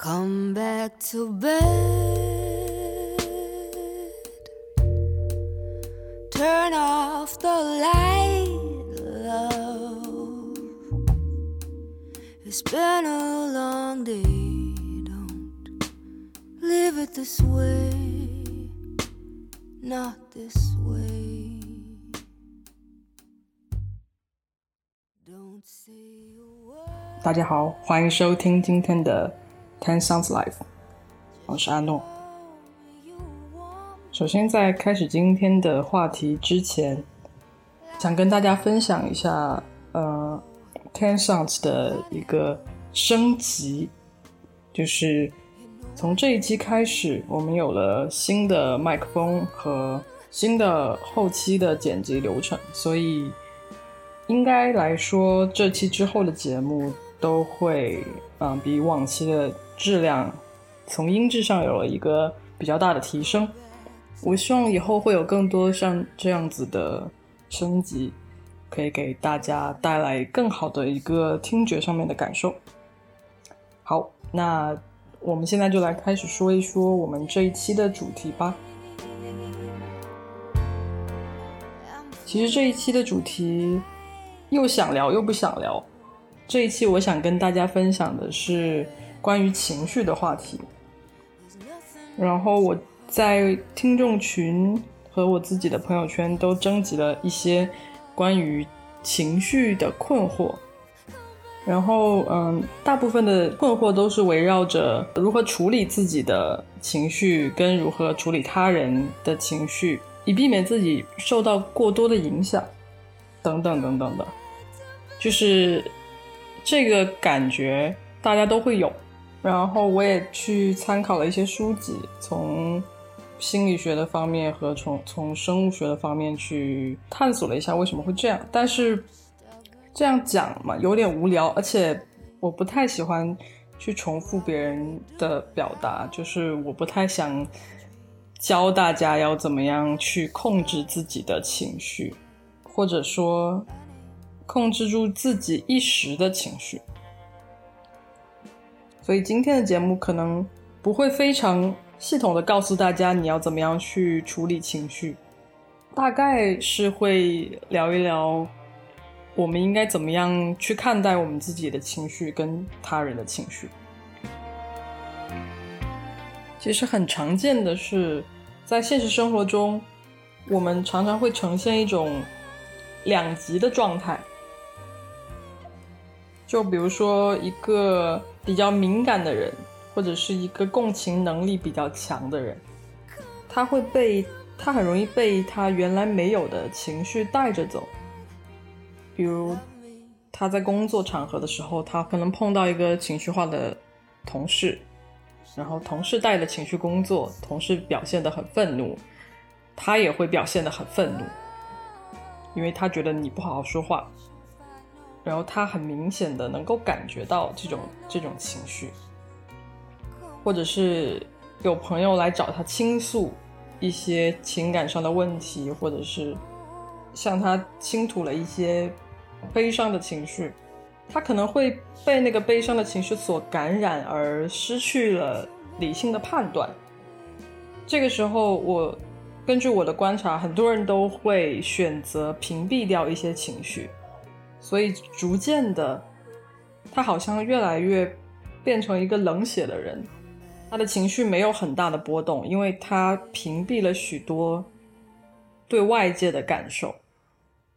Come back to bed. Turn off the light, love. It's been a long day. Don't live it this way. Not this way. Don't say a word. 大家好，欢迎收听今天的 Ten Sounds Live，我是阿诺。首先，在开始今天的话题之前，想跟大家分享一下，呃，Ten Sounds 的一个升级，就是从这一期开始，我们有了新的麦克风和新的后期的剪辑流程，所以应该来说，这期之后的节目都会，嗯、比往期的质量从音质上有了一个比较大的提升。我希望以后会有更多像这样子的升级，可以给大家带来更好的一个听觉上面的感受。好，那我们现在就来开始说一说我们这一期的主题吧。其实这一期的主题又想聊又不想聊。这一期我想跟大家分享的是关于情绪的话题。然后我在听众群和我自己的朋友圈都征集了一些关于情绪的困惑。然后，嗯，大部分的困惑都是围绕着如何处理自己的情绪，跟如何处理他人的情绪，以避免自己受到过多的影响，等等等等的。就是这个感觉大家都会有。然后我也去参考了一些书籍，从心理学的方面和从从生物学的方面去探索了一下为什么会这样。但是这样讲嘛，有点无聊，而且我不太喜欢去重复别人的表达，就是我不太想教大家要怎么样去控制自己的情绪，或者说控制住自己一时的情绪。所以今天的节目可能不会非常系统的告诉大家你要怎么样去处理情绪，大概是会聊一聊我们应该怎么样去看待我们自己的情绪跟他人的情绪。其实很常见的是，在现实生活中，我们常常会呈现一种两极的状态。就比如说一个比较敏感的人，或者是一个共情能力比较强的人，他会被他很容易被他原来没有的情绪带着走。比如他在工作场合的时候，他可能碰到一个情绪化的同事，然后同事带着情绪工作，同事表现得很愤怒，他也会表现得很愤怒，因为他觉得你不好好说话。然后他很明显的能够感觉到这种这种情绪，或者是有朋友来找他倾诉一些情感上的问题，或者是向他倾吐了一些悲伤的情绪，他可能会被那个悲伤的情绪所感染，而失去了理性的判断。这个时候，我根据我的观察，很多人都会选择屏蔽掉一些情绪。所以逐渐的，他好像越来越变成一个冷血的人，他的情绪没有很大的波动，因为他屏蔽了许多对外界的感受。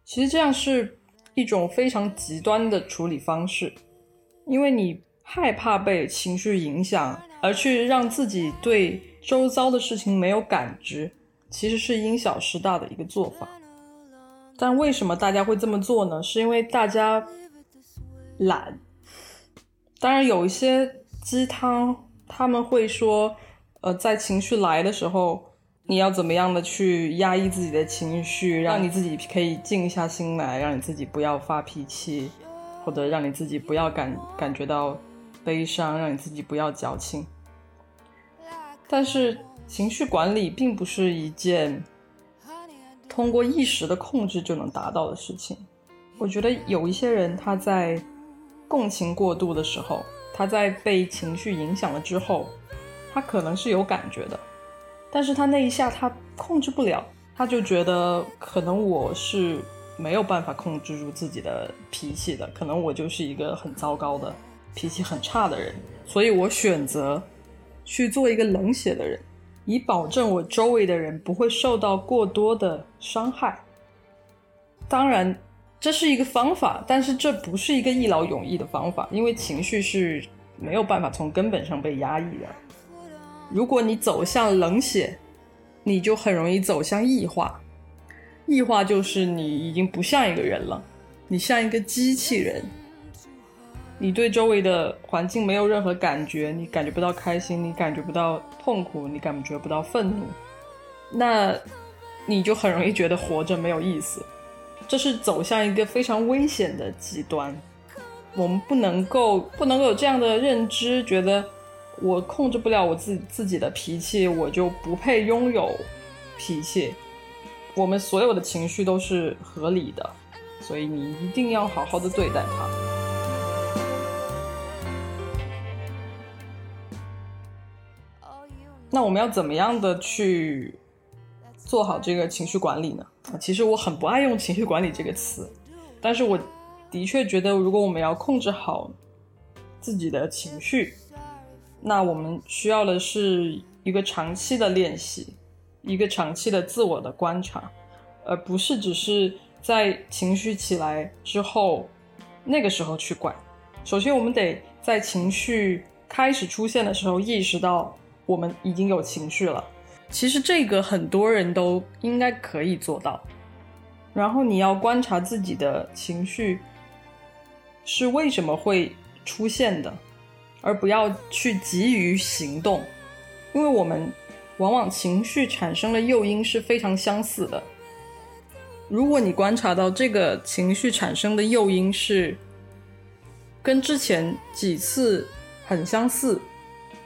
其实这样是一种非常极端的处理方式，因为你害怕被情绪影响，而去让自己对周遭的事情没有感知，其实是因小失大的一个做法。但为什么大家会这么做呢？是因为大家懒。当然，有一些鸡汤他们会说，呃，在情绪来的时候，你要怎么样的去压抑自己的情绪，让你自己可以静下心来，让你自己不要发脾气，或者让你自己不要感感觉到悲伤，让你自己不要矫情。但是，情绪管理并不是一件通过一时的控制就能达到的事情。我觉得有一些人他在共情过度的时候，他在被情绪影响了之后，他可能是有感觉的，但是他那一下他控制不了，他就觉得可能我是没有办法控制住自己的脾气的，可能我就是一个很糟糕的脾气很差的人，所以我选择去做一个冷血的人，以保证我周围的人不会受到过多的伤害。当然。这是一个方法，但是这不是一个一劳永逸的方法，因为情绪是没有办法从根本上被压抑的。如果你走向冷血，你就很容易走向异化。异化就是你已经不像一个人了，你像一个机器人。你对周围的环境没有任何感觉，你感觉不到开心，你感觉不到痛苦，你感觉不到愤怒，那你就很容易觉得活着没有意思。这是走向一个非常危险的极端，我们不能够不能够有这样的认知，觉得我控制不了我自己自己的脾气，我就不配拥有脾气。我们所有的情绪都是合理的，所以你一定要好好的对待它。那我们要怎么样的去？做好这个情绪管理呢？啊，其实我很不爱用情绪管理这个词，但是我的确觉得，如果我们要控制好自己的情绪，那我们需要的是一个长期的练习，一个长期的自我的观察，而不是只是在情绪起来之后那个时候去管。首先，我们得在情绪开始出现的时候意识到我们已经有情绪了。其实这个很多人都应该可以做到，然后你要观察自己的情绪是为什么会出现的，而不要去急于行动，因为我们往往情绪产生的诱因是非常相似的。如果你观察到这个情绪产生的诱因是跟之前几次很相似。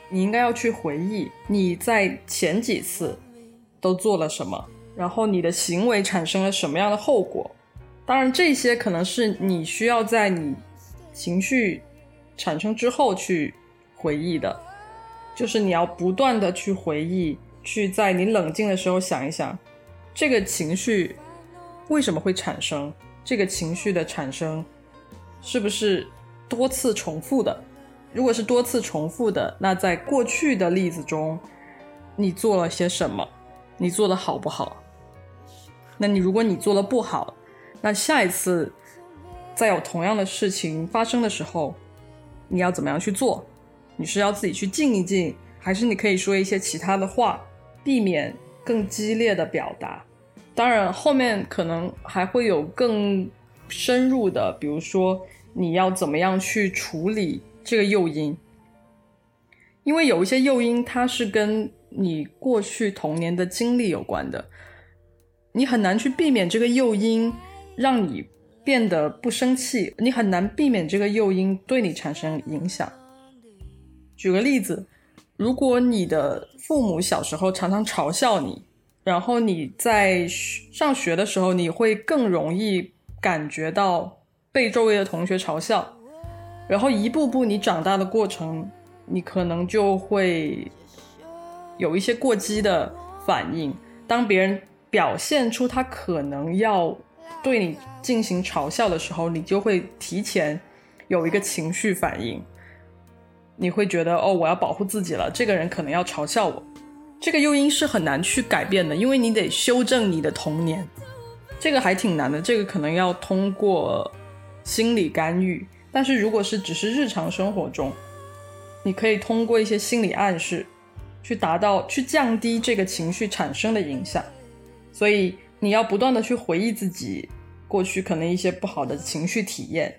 你应该要去回忆你在前几次都做了什么，然后你的行为产生了什么样的后果。当然，这些可能是你需要在你情绪产生之后去回忆的，就是你要不断的去回忆，去在你冷静的时候想一想，这个情绪为什么会产生，这个情绪的产生是不是多次重复的。如果是多次重复的，那在过去的例子中，你做了些什么？你做的好不好？那你如果你做的不好，那下一次再有同样的事情发生的时候，你要怎么样去做？你是要自己去静一静，还是你可以说一些其他的话，避免更激烈的表达？当然，后面可能还会有更深入的，比如说你要怎么样去处理。这个诱因，因为有一些诱因，它是跟你过去童年的经历有关的，你很难去避免这个诱因让你变得不生气，你很难避免这个诱因对你产生影响。举个例子，如果你的父母小时候常常嘲笑你，然后你在上学的时候，你会更容易感觉到被周围的同学嘲笑。然后一步步你长大的过程，你可能就会有一些过激的反应。当别人表现出他可能要对你进行嘲笑的时候，你就会提前有一个情绪反应。你会觉得哦，我要保护自己了，这个人可能要嘲笑我。这个诱因是很难去改变的，因为你得修正你的童年，这个还挺难的。这个可能要通过心理干预。但是，如果是只是日常生活中，你可以通过一些心理暗示，去达到去降低这个情绪产生的影响。所以，你要不断的去回忆自己过去可能一些不好的情绪体验，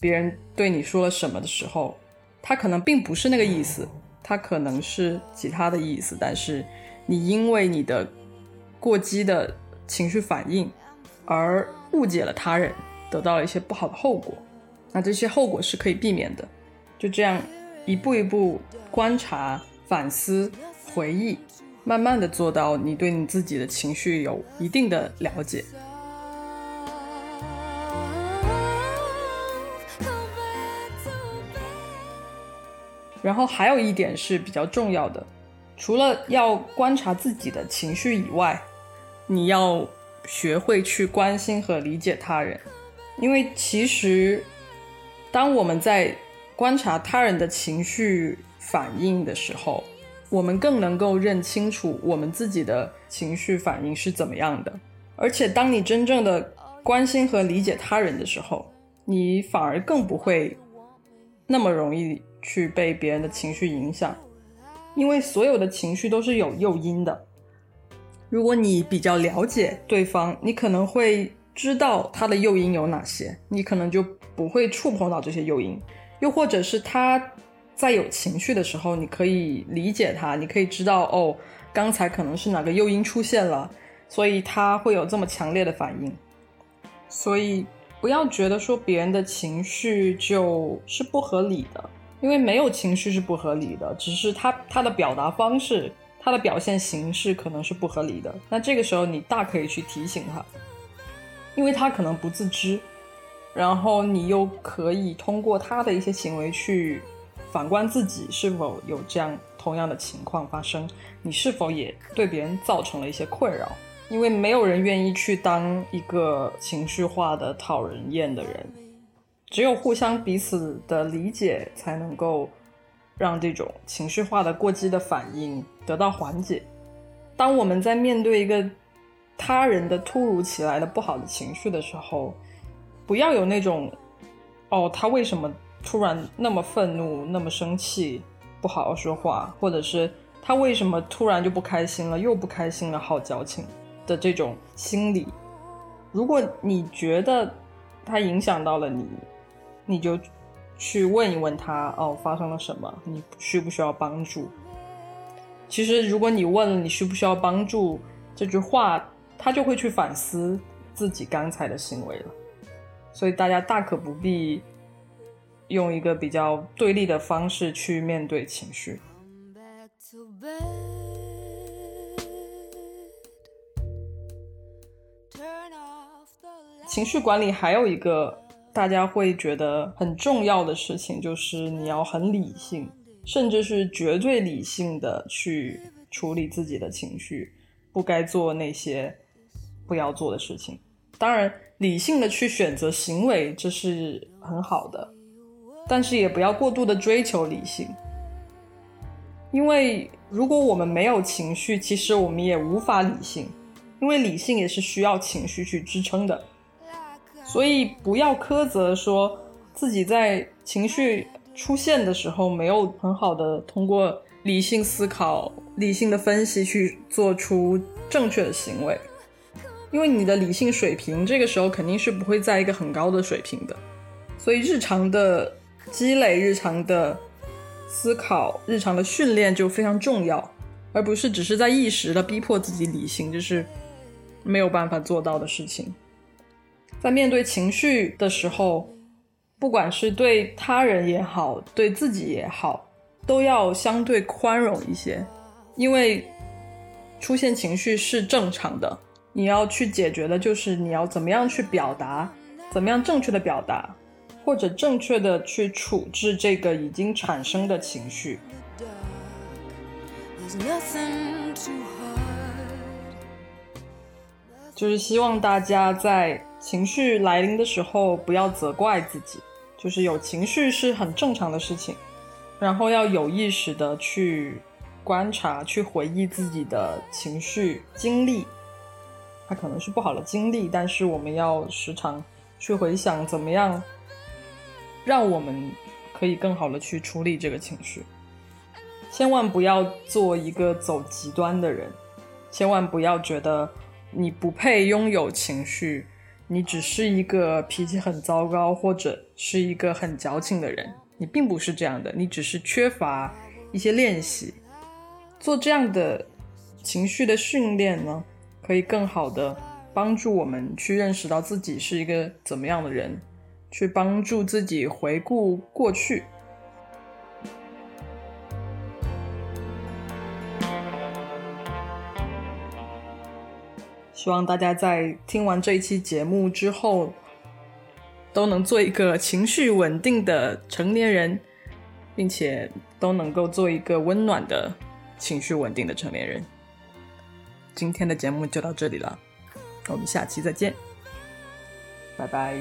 别人对你说了什么的时候，他可能并不是那个意思，他可能是其他的意思，但是你因为你的过激的情绪反应而误解了他人，得到了一些不好的后果。那这些后果是可以避免的，就这样一步一步观察、反思、回忆，慢慢的做到你对你自己的情绪有一定的了解。然后还有一点是比较重要的，除了要观察自己的情绪以外，你要学会去关心和理解他人，因为其实当我们在观察他人的情绪反应的时候，我们更能够认清楚我们自己的情绪反应是怎么样的。而且，当你真正的关心和理解他人的时候，你反而更不会那么容易。去被别人的情绪影响，因为所有的情绪都是有诱因的。如果你比较了解对方，你可能会知道他的诱因有哪些，你可能就不会触碰到这些诱因。又或者是他在有情绪的时候，你可以理解他，你可以知道哦，刚才可能是哪个诱因出现了，所以他会有这么强烈的反应。所以不要觉得说别人的情绪就是不合理的。因为没有情绪是不合理的，只是他他的表达方式，他的表现形式可能是不合理的。那这个时候你大可以去提醒他，因为他可能不自知，然后你又可以通过他的一些行为去反观自己是否有这样同样的情况发生，你是否也对别人造成了一些困扰？因为没有人愿意去当一个情绪化的讨人厌的人。只有互相彼此的理解，才能够让这种情绪化的过激的反应得到缓解。当我们在面对一个他人的突如其来的不好的情绪的时候，不要有那种“哦，他为什么突然那么愤怒、那么生气，不好好说话”，或者是“他为什么突然就不开心了，又不开心了，好矫情”的这种心理。如果你觉得他影响到了你，你就去问一问他哦，发生了什么？你需不需要帮助？其实，如果你问了你需不需要帮助这句话，他就会去反思自己刚才的行为了。所以，大家大可不必用一个比较对立的方式去面对情绪。情绪管理还有一个。大家会觉得很重要的事情就是你要很理性，甚至是绝对理性的去处理自己的情绪，不该做那些不要做的事情。当然，理性的去选择行为这是很好的，但是也不要过度的追求理性，因为如果我们没有情绪，其实我们也无法理性，因为理性也是需要情绪去支撑的。所以不要苛责说自己在情绪出现的时候没有很好的通过理性思考、理性的分析去做出正确的行为，因为你的理性水平这个时候肯定是不会在一个很高的水平的。所以日常的积累、日常的思考、日常的训练就非常重要，而不是只是在一时的逼迫自己理性，就是没有办法做到的事情。在面对情绪的时候，不管是对他人也好，对自己也好，都要相对宽容一些，因为出现情绪是正常的。你要去解决的就是你要怎么样去表达，怎么样正确的表达，或者正确的去处置这个已经产生的情绪。就是希望大家在。情绪来临的时候，不要责怪自己，就是有情绪是很正常的事情，然后要有意识的去观察、去回忆自己的情绪经历，它可能是不好的经历，但是我们要时常去回想，怎么样让我们可以更好的去处理这个情绪，千万不要做一个走极端的人，千万不要觉得你不配拥有情绪。你只是一个脾气很糟糕，或者是一个很矫情的人，你并不是这样的，你只是缺乏一些练习。做这样的情绪的训练呢，可以更好的帮助我们去认识到自己是一个怎么样的人，去帮助自己回顾过去。希望大家在听完这一期节目之后，都能做一个情绪稳定的成年人，并且都能够做一个温暖的、情绪稳定的成年人。今天的节目就到这里了，我们下期再见，拜拜。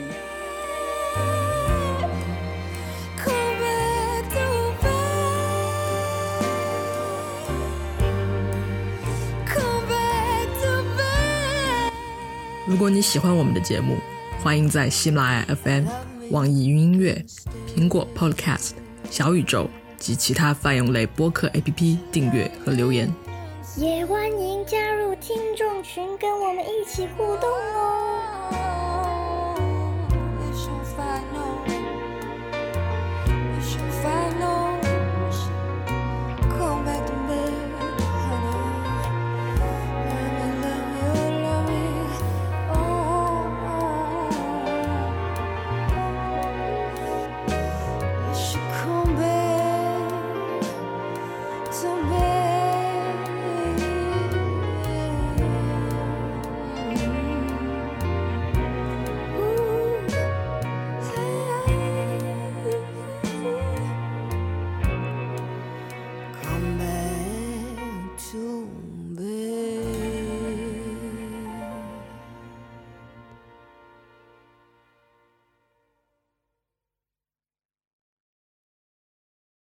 如果你喜欢我们的节目，欢迎在喜马拉雅 FM、网易云音乐、苹果 Podcast、小宇宙及其他泛用类播客 APP 订阅和留言。也欢迎加入听众群，跟我们一起互动哦。